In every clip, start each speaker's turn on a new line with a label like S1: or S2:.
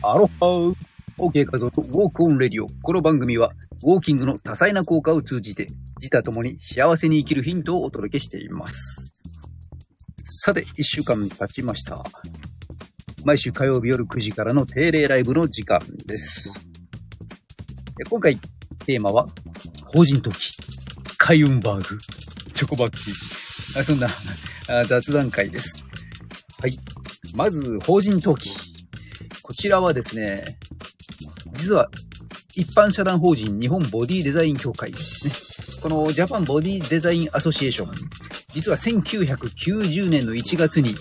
S1: アロハー OK 画像とウォークオンレディオ。この番組は、ウォーキングの多彩な効果を通じて、自他ともに幸せに生きるヒントをお届けしています。さて、一週間経ちました。毎週火曜日夜9時からの定例ライブの時間です。え今回、テーマは、法人登記、カイウンバーグ、チョコバッキー。そんな雑談会です。はい。まず、法人登記。こちらはですね、実は、一般社団法人日本ボディデザイン協会ですね。このジャパンボディデザインアソシエーション、実は1990年の1月に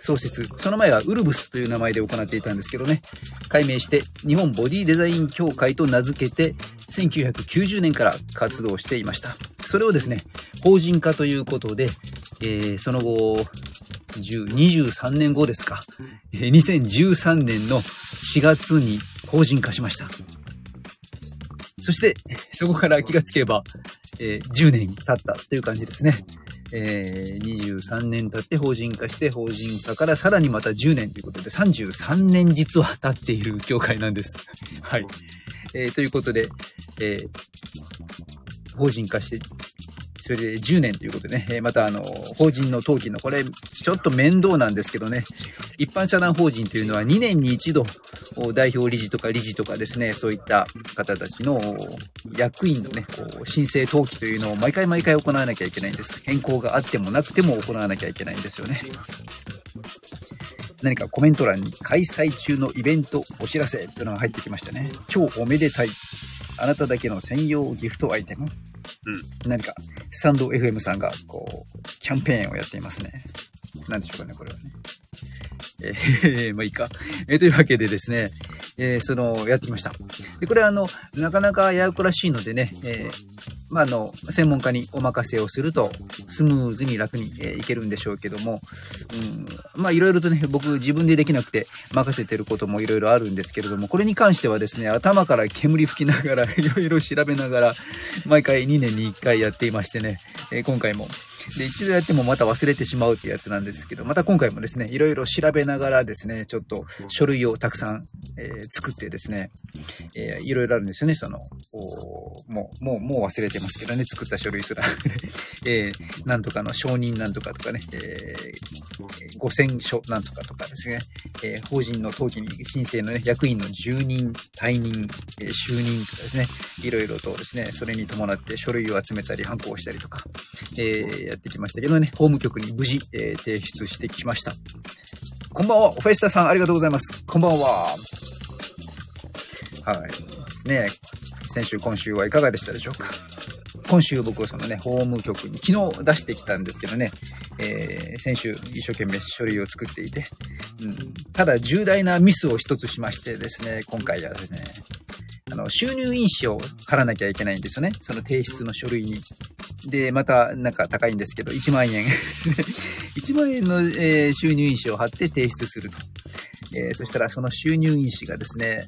S1: 創設、その前はウルブスという名前で行っていたんですけどね、改名して日本ボディデザイン協会と名付けて、1990年から活動していました。それをですね、法人化ということで、えーその後、23年後ですか、2013年の4月に法人化しました。そして、そこから気がつけば、えー10年経ったという感じですね。えー23年経って法人化して、法人化からさらにまた10年ということで、33年実は経っている協会なんです。はい。えーということで、えー法人化して、それで10年ということでね、またあの、法人の登記の、これ、ちょっと面倒なんですけどね、一般社団法人というのは2年に一度、代表理事とか理事とかですね、そういった方たちの役員のね、申請登記というのを毎回毎回行わなきゃいけないんです。変更があってもなくても行わなきゃいけないんですよね。何かコメント欄に開催中のイベントお知らせというのが入ってきましたね。超おめでたい。あなただけの専用ギフトアイテム。うん。何か、スタンド FM さんが、こう、キャンペーンをやっていますね。何でしょうかね、これはね。えー、まあいいか。えーというわけでですね、えーその、やってきました。で、これはあの、なかなかややこらしいのでね、えーまあ、あの、専門家にお任せをすると、スムーズに楽に、えーいけるんでしょうけども、うん、まあ、いろいろとね、僕自分でできなくて任せてることもいろいろあるんですけれども、これに関してはですね、頭から煙吹きながら、いろいろ調べながら、毎回2年に1回やっていましてね、えー今回も、で、一度やってもまた忘れてしまうっていうやつなんですけど、また今回もですね、いろいろ調べながらですね、ちょっと書類をたくさん、えー作ってですね、えーいろいろあるんですよね、その、もう、もう、もう忘れてますけどね、作った書類すら。えーなんとかの承認なんとかとかね、えー、五千書なんとかとかですね、えー法人の登記に申請のね、役員の住任、退任、えー就任とかですね、いろいろとですね、それに伴って書類を集めたり、反抗したりとか、えーやってきましたけどね、法務局に無事、えー提出してきました。こんばんは、フェスタさんありがとうございます。こんばんは。はい。ですね。先週、今週はいかがでしたでしょうか今週僕はそのね、法務局に昨日出してきたんですけどね、えー先週一生懸命書類を作っていて、うん、ただ重大なミスを一つしましてですね、今回はですね、あの、収入印紙を貼らなきゃいけないんですよね。その提出の書類に。で、また、なんか高いんですけど、1万円。1万円の、えー収入印紙を貼って提出すると。えーそしたら、その収入印紙がですね、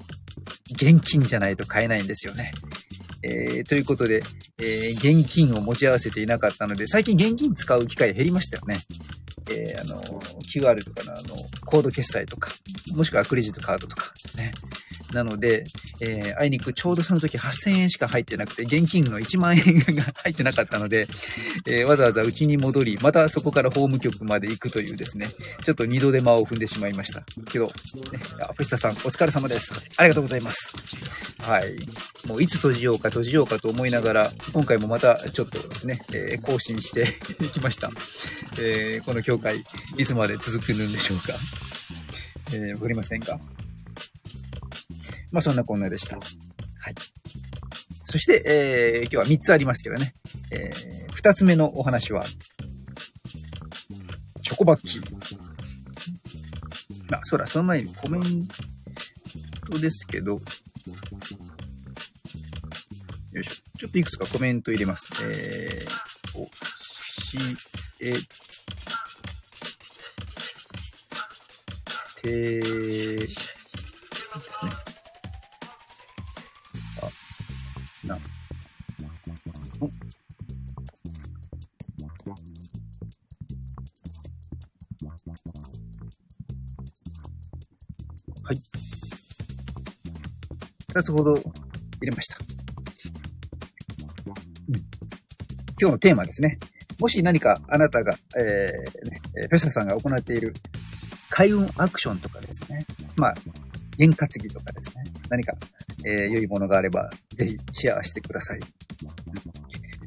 S1: 現金じゃないと買えないんですよね。えーということで、え現金を持ち合わせていなかったので、最近現金使う機会減りましたよね。えあの、QR とかのあの、コード決済とか、もしくはクレジットカードとかですね。なので、えーあいにくちょうどその時8000円しか入ってなくて、現金の1万円が入ってなかったので、えーわざわざ家に戻り、またそこから法務局まで行くというですね、ちょっと二度手間を踏んでしまいました。けど、ね、あフェスタさんお疲れ様です。ありがとうございます。はい。もういつ閉じようか閉じようかと思いながら、今回もまたちょっとですね、えー更新して いきました。えーこの教会、いつまで続くんでしょうか。えーわかりませんが。まあそんなこんなでした。はい。そして、えー今日は3つありますけどね。え2つ目のお話は、チョコバッキー。あ、そうだ、その前にコメントですけど、よいしょ。ちょっといくつかコメント入れます。えー、おしえてはい。2つほど入れました。うん、今日のテーマですね。もし何かあなたが、えーね、ペサさんが行っている開運アクションとかですね。まあ、験担ぎとかですね。何か、えー、良いものがあれば、ぜひシェアしてください。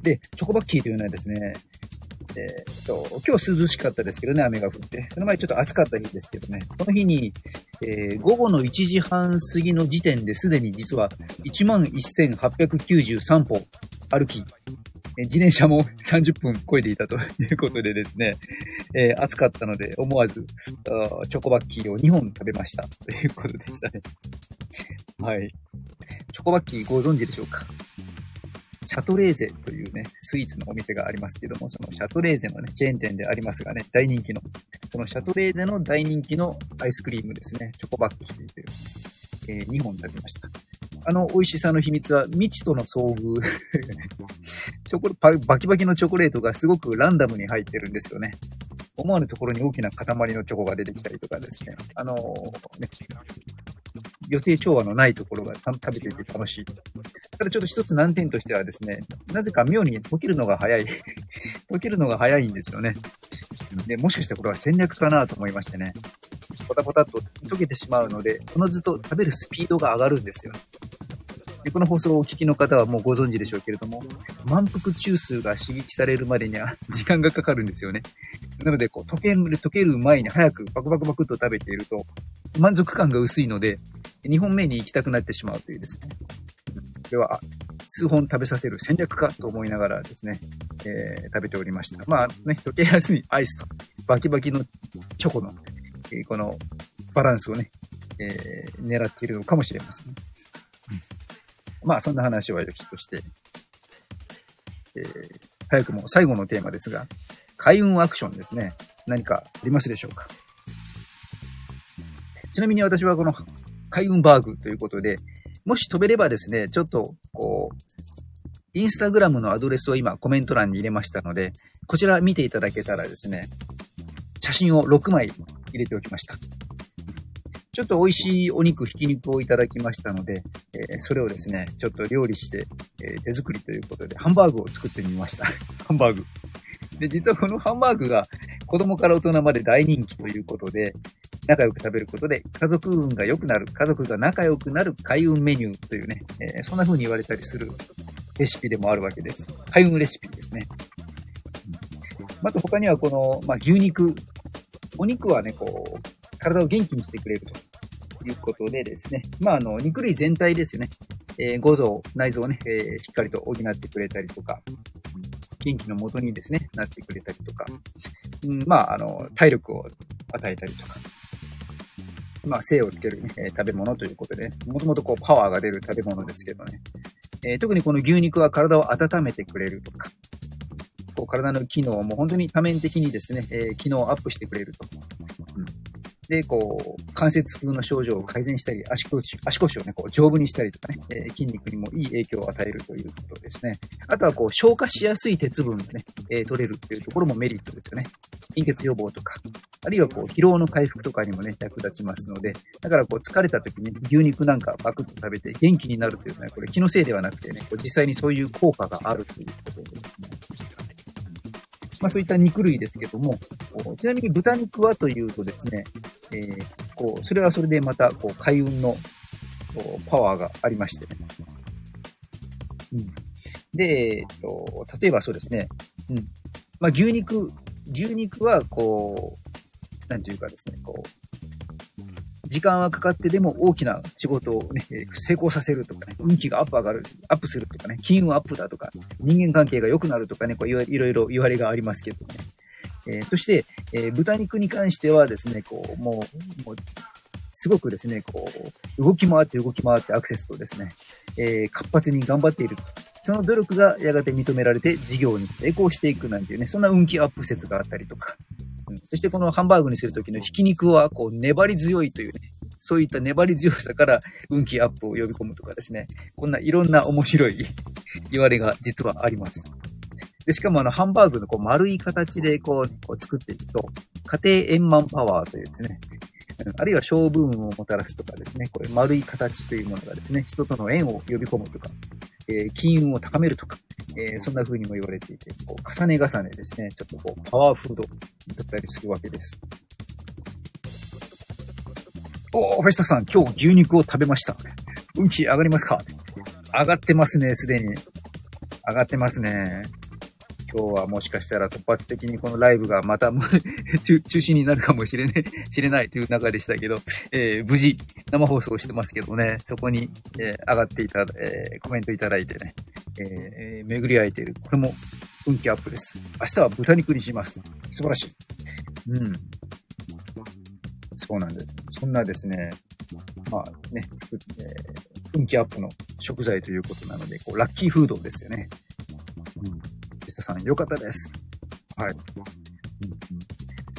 S1: で、チョコバッキーというのはですね、えー、と、今日涼しかったですけどね、雨が降って。その前ちょっと暑かった日ですけどね。この日に、えー、午後の1時半過ぎの時点ですでに実は11,893歩歩き、え自転車も 30分超えていたということでですね、えー、暑かったので思わずチョコバッキーを2本食べましたということでしたね。はい。チョコバッキーご存知でしょうか？シャトレーゼというね、スイーツのお店がありますけども、そのシャトレーゼのね、チェーン店でありますがね、大人気の、そのシャトレーゼの大人気のアイスクリームですね、チョコバッキーという、えー、2本食べました。あの美味しさの秘密は未知との遭遇 チョコバキバキのチョコレートがすごくランダムに入ってるんですよね。思わぬところに大きな塊のチョコが出てきたりとかですね。あのー、ね、予定調和のないところが食べていて楽しい。ただちょっと一つ難点としてはですね、なぜか妙に溶けるのが早い。溶けるのが早いんですよね。で、もしかしてこれは戦略かなと思いましてね。ポタポタっと溶けてしまうので、このずと食べるスピードが上がるんですよ。でこの放送をお聞きの方はもうご存知でしょうけれども、満腹中枢が刺激されるまでには 時間がかかるんですよね。なので、こう、溶ける、溶ける前に早くバクバクバクっと食べていると、満足感が薄いので、2本目に行きたくなってしまうというですね。では、数本食べさせる戦略かと思いながらですね、えー、食べておりました。まあね、溶けやすいアイスとバキバキのチョコの、えー、このバランスをね、えー、狙っているのかもしれません、うん、まあそんな話はよきとして、えー、早くも最後のテーマですが、開運アクションですね。何かありますでしょうか？ちなみに私はこの開運バーグということで、もし飛べればですね、ちょっと、こう、インスタグラムのアドレスを今コメント欄に入れましたので、こちら見ていただけたらですね、写真を6枚入れておきました。ちょっと美味しいお肉、ひき肉をいただきましたので、えー、それをですね、ちょっと料理して、えー、手作りということで、ハンバーグを作ってみました。ハンバーグ。で、実はこのハンバーグが子供から大人まで大人気ということで、仲良く食べることで家族運が良くなる、家族が仲良くなる開運メニューというね、えー、そんな風に言われたりするレシピでもあるわけです。開運レシピですね。また他にはこの、まあ、牛肉。お肉はね、こう、体を元気にしてくれるということでですね。まあ、あの、肉類全体ですよね。えー、五臓、内臓をね、えー、しっかりと補ってくれたりとか、元気の元にですね、なってくれたりとか、うん、まあ、あの、体力を与えたりとか、まあ、精をつける、ね、食べ物ということで、もともとこうパワーが出る食べ物ですけどね。えー、特にこの牛肉は体を温めてくれるとか、こう体の機能も本当に多面的にですね、えー、機能をアップしてくれると。うん、で、こう、関節痛の症状を改善したり、足腰、足腰をね、こう、丈夫にしたりとかね、えー、筋肉にもいい影響を与えるということですね。あとは、こう、消化しやすい鉄分がね、えー、取れるっていうところもメリットですよね。貧血予防とか、あるいはこう、疲労の回復とかにもね、役立ちますので、だからこう、疲れた時に牛肉なんかバクッと食べて元気になるというのは、これ気のせいではなくてね、こう実際にそういう効果があるということですね。まあそういった肉類ですけども、ちなみに豚肉はというとですね、えー、こう、それはそれでまた、こう、開運のパワーがありましてね。うん。で、えっと、例えばそうですね、うん。まあ牛肉、牛肉はこう、なんていうかですね、こう、時間はかかってでも大きな仕事をね、成功させるとかね、運気がアップ上がる、アップするとかね、金運アップだとか、人間関係が良くなるとかね、こういろいろ言われがありますけどね。えー、そして、えー、豚肉に関してはですね、こう、もう、もうすごくですね、こう、動き回って動き回ってアクセスとですね、えー、活発に頑張っている。その努力がやがて認められて事業に成功していくなんていうね、そんな運気アップ説があったりとか、そしてこのハンバーグにするときのひき肉はこう粘り強いというね、そういった粘り強さから運気アップを呼び込むとかですね、こんないろんな面白い 言われが実はあります。で、しかもあの、ハンバーグのこう丸い形でこう、こう作っていくと、家庭円満パワーというですね、あるいは小ブームをもたらすとかですね、これ丸い形というものがですね、人との縁を呼び込むとか、えー、金運を高めるとか、えー、そんな風にも言われていて、こう重ね重ねですね、ちょっとこうパワーフードだったりするわけです。おー、フェスタさん、今日牛肉を食べました。運気上がりますか？上がってますね、すでに。上がってますね。今日はもしかしたら突発的にこのライブがまた 中止になるかもしれない、知れないという中でしたけど、えー、無事生放送してますけどね、そこに、えー、上がっていた、えー、コメントいただいてね、えー、巡り合えている。これも運気アップです。明日は豚肉にします。素晴らしい。うん。そうなんです。そんなですね、まあね、作って、運気アップの食材ということなので、こう、ラッキーフードですよね。うん。さん、よかったです。はい。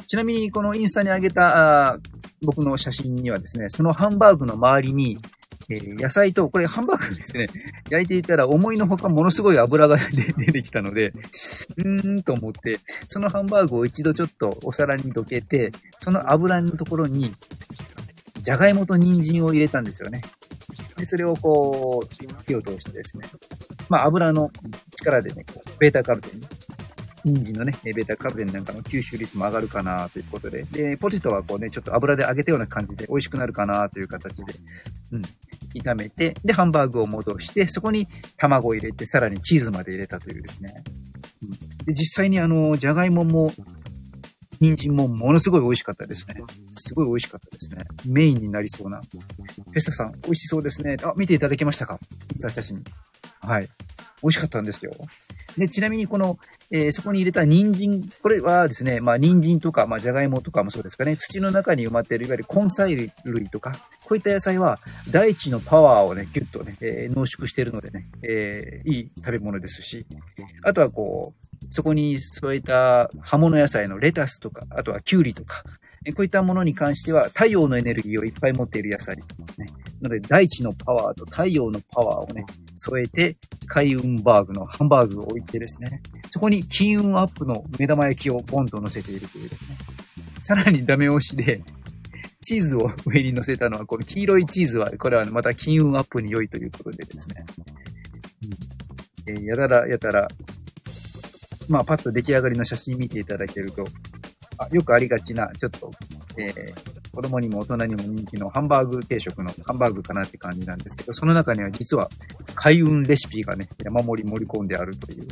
S1: ちなみに、このインスタに上げた僕の写真にはですね、そのハンバーグの周りに、え、野菜と、これハンバーグですね、焼いていたら思いのほかものすごい油が 出てきたので、うーんと思って、そのハンバーグを一度ちょっとお皿にどけて、その油のところに、じゃがいもと人参を入れたんですよね。で、それをこう、火を通してですね、まあ油の力でね、こうベータカロテン、人参のね、ベータカロテンなんかの吸収率も上がるかなということで、で、ポテトはこうね、ちょっと油で揚げたような感じで美味しくなるかなという形で、うん、炒めて、で、ハンバーグを戻して、そこに卵を入れて、さらにチーズまで入れたというですね。うん、で、実際にあの、じゃがいもも、人参もものすごい美味しかったですね。すごい美味しかったですね。メインになりそうな。フェスタさん、美味しそうですね。あ、見ていただけましたか？インスタ写真。はい。美味しかったんですよ。で、ちなみにこの、えー、そこに入れた人参、これはですね、まあ人参とか、まあじゃがいもとかもそうですかね、土の中に埋まっているいわゆる根菜類とか、こういった野菜は大地のパワーをね、ギュッとね、えー、濃縮しているのでね、えー、いい食べ物ですし、あとはこう、そこに添えた葉物野菜のレタスとか、あとはキュウリとか、こういったものに関しては太陽のエネルギーをいっぱい持っている野菜。ね、なので、大地のパワーと太陽のパワーをね、添えて、開運バーグのハンバーグを置いてですね、そこに金運アップの目玉焼きをポンと乗せているというですね。さらにダメ押しで、チーズを上に乗せたのは、この黄色いチーズは、これはまた金運アップに良いということでですね。うん、えー、やたら、やたら、まあ、パッと出来上がりの写真見ていただけると、よくありがちな、ちょっと、えー、子供にも大人にも人気のハンバーグ定食のハンバーグかなって感じなんですけど、その中には実は開運レシピがね、山盛り盛り込んであるという、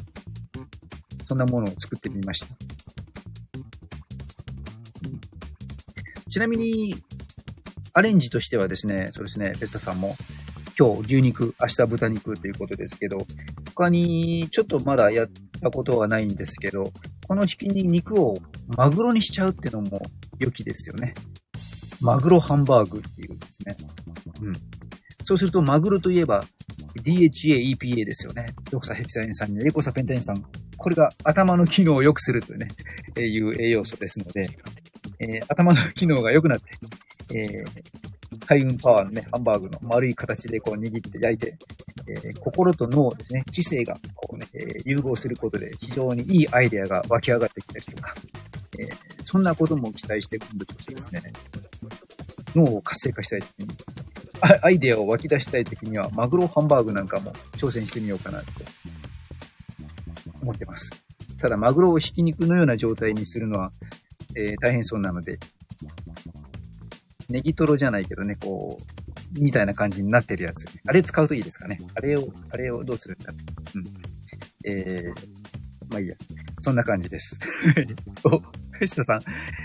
S1: そんなものを作ってみました。ちなみに、アレンジとしてはですね、そうですね、ペッタさんも、今日牛肉、明日豚肉ということですけど、他にちょっとまだやったことはないんですけど、このひき肉をマグロにしちゃうってのも良きですよね。マグロハンバーグっていうんですね。うん。そうすると、マグロといえば、DHA、EPA ですよね。ドクサヘキサエン酸にエコサペンタエン酸。これが頭の機能を良くするというね、えいう栄養素ですので、えー、頭の機能が良くなって、えー、海運パワーのね、ハンバーグの丸い形でこう握って焼いて、えー、心と脳ですね、知性がこうね、え、融合することで非常にいいアイデアが湧き上がってきたりと、そんなことも期待して今度ちょっとですね、脳を活性化したい時に、アイデアを湧き出したい時には、マグロハンバーグなんかも挑戦してみようかなって思ってます。ただ、マグロをひき肉のような状態にするのは、えー、大変そうなので、ネギトロじゃないけどね、こう、みたいな感じになってるやつ。あれ使うといいですかね。あれを、あれをどうするんだうん。えー、まあいいや。そんな感じです。お、藤田さん、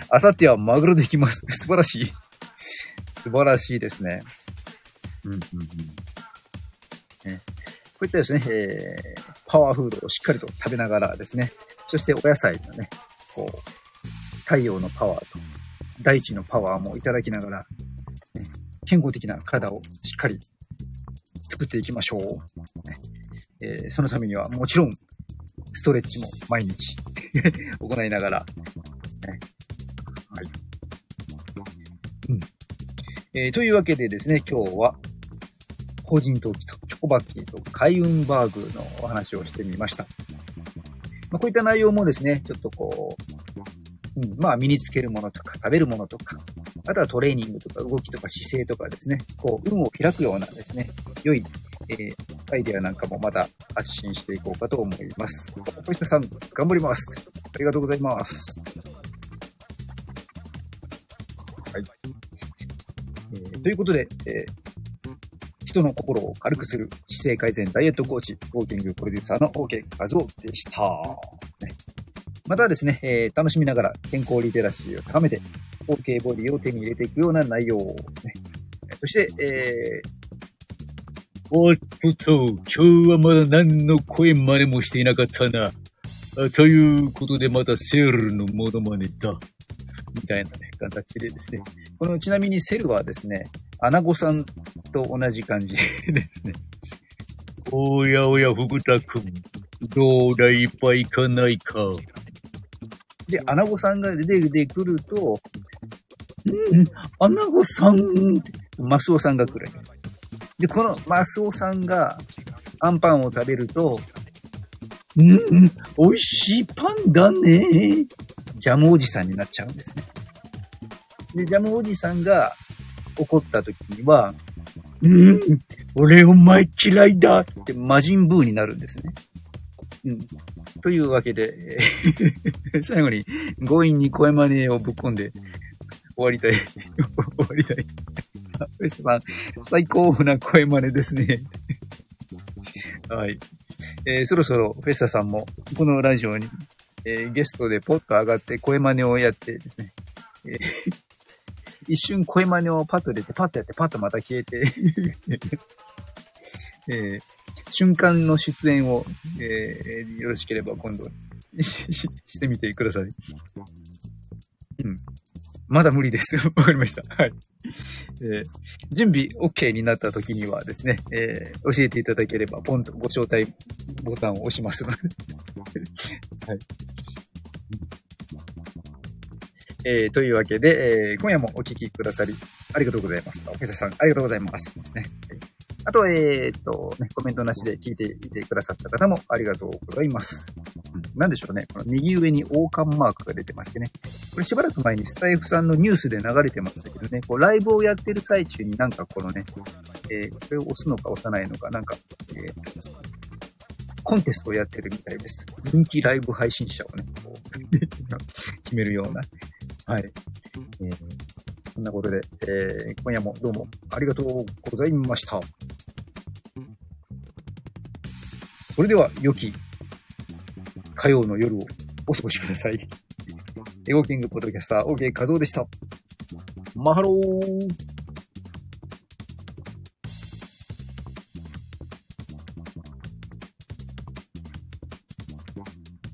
S1: あさってはマグロできます。素晴らしい。素晴らしいですね。うんうんうん。ね、こういったですね、えー、パワーフードをしっかりと食べながらですね、そしてお野菜のね、こう、太陽のパワーと大地のパワーもいただきながら、健康的な体をしっかり作っていきましょう。ねえー、そのためにはもちろん、ストレッチも毎日 行いながらえー、というわけでですね、今日は、法人登記とチョコバッキーと開運バーグのお話をしてみました。まあ、こういった内容もですね、ちょっとこう、うん、まあ身につけるものとか食べるものとか、あとはトレーニングとか動きとか姿勢とかですね、こう、運を開くようなですね、良い、えー、アイデアなんかもまた発信していこうかと思います。小下さん、頑張ります。ありがとうございます。ということで、えー、人の心を軽くする姿勢改善ダイエットコーチ、ウォーキングプロデューサーの OK 和夫でした。またですね、えー、楽しみながら健康リテラシーを高めて、OK ボディを手に入れていくような内容ですね。そして、え
S2: ー、おっとと、今日はまだ何の声真似もしていなかったな。ということでまたセールのモノマネだ。みたいなね、形でですね。このちなみにセルはですね、アナゴさんと同じ感じ ですね。おやおや、福田くん。どうだいっぱい行かないか。
S1: で、アナゴさんが出てくると、うん、アナゴさんってマスオさんが来る。で、このマスオさんがアンパンを食べると、うん、美味しいパンだね。ジャムおじさんになっちゃうんですね。で、ジャムおじさんが怒った時には、うん、俺お前嫌いだって魔人ブーになるんですね。うん。というわけで、最後に強引に声真似をぶっ込んで終わりたい。終わりたい。フェスさん、最高な声真似ですね。はい。えー、そろそろフェスタさんもこのラジオに、えー、ゲストでポッと上がって声真似をやってですね、えー、一瞬声真似をパッと出て、パッとやって、パッとまた消えて えー、瞬間の出演を、えー、よろしければ今度 してみてください。うん。まだ無理です。わかりました。はい。えー、準備 OK になった時にはですね、えー、教えていただければ、ポンとご招待ボタンを押しますので。はい。えー、というわけで、えー、今夜もお聞きくださり、ありがとうございます。おけささん、ありがとうございます。ですね。あと、えー、っと、ね、コメントなしで聞いていてくださった方もありがとうございます。うん、なんでしょうね。この右上に王冠マークが出てましてね。これしばらく前にスタイフさんのニュースで流れてましたけどね、こうライブをやってる最中になんかこのね、えー、これを押すのか押さないのか、なんか、えー、コンテストをやってるみたいです。人気ライブ配信者をね、こう 決めるような。はい。えーそんなことで、えー、今夜もどうもありがとうございました。それでは、良き火曜の夜をお過ごしください。エゴキングポッドキャスター、OK 和夫でした。マハロー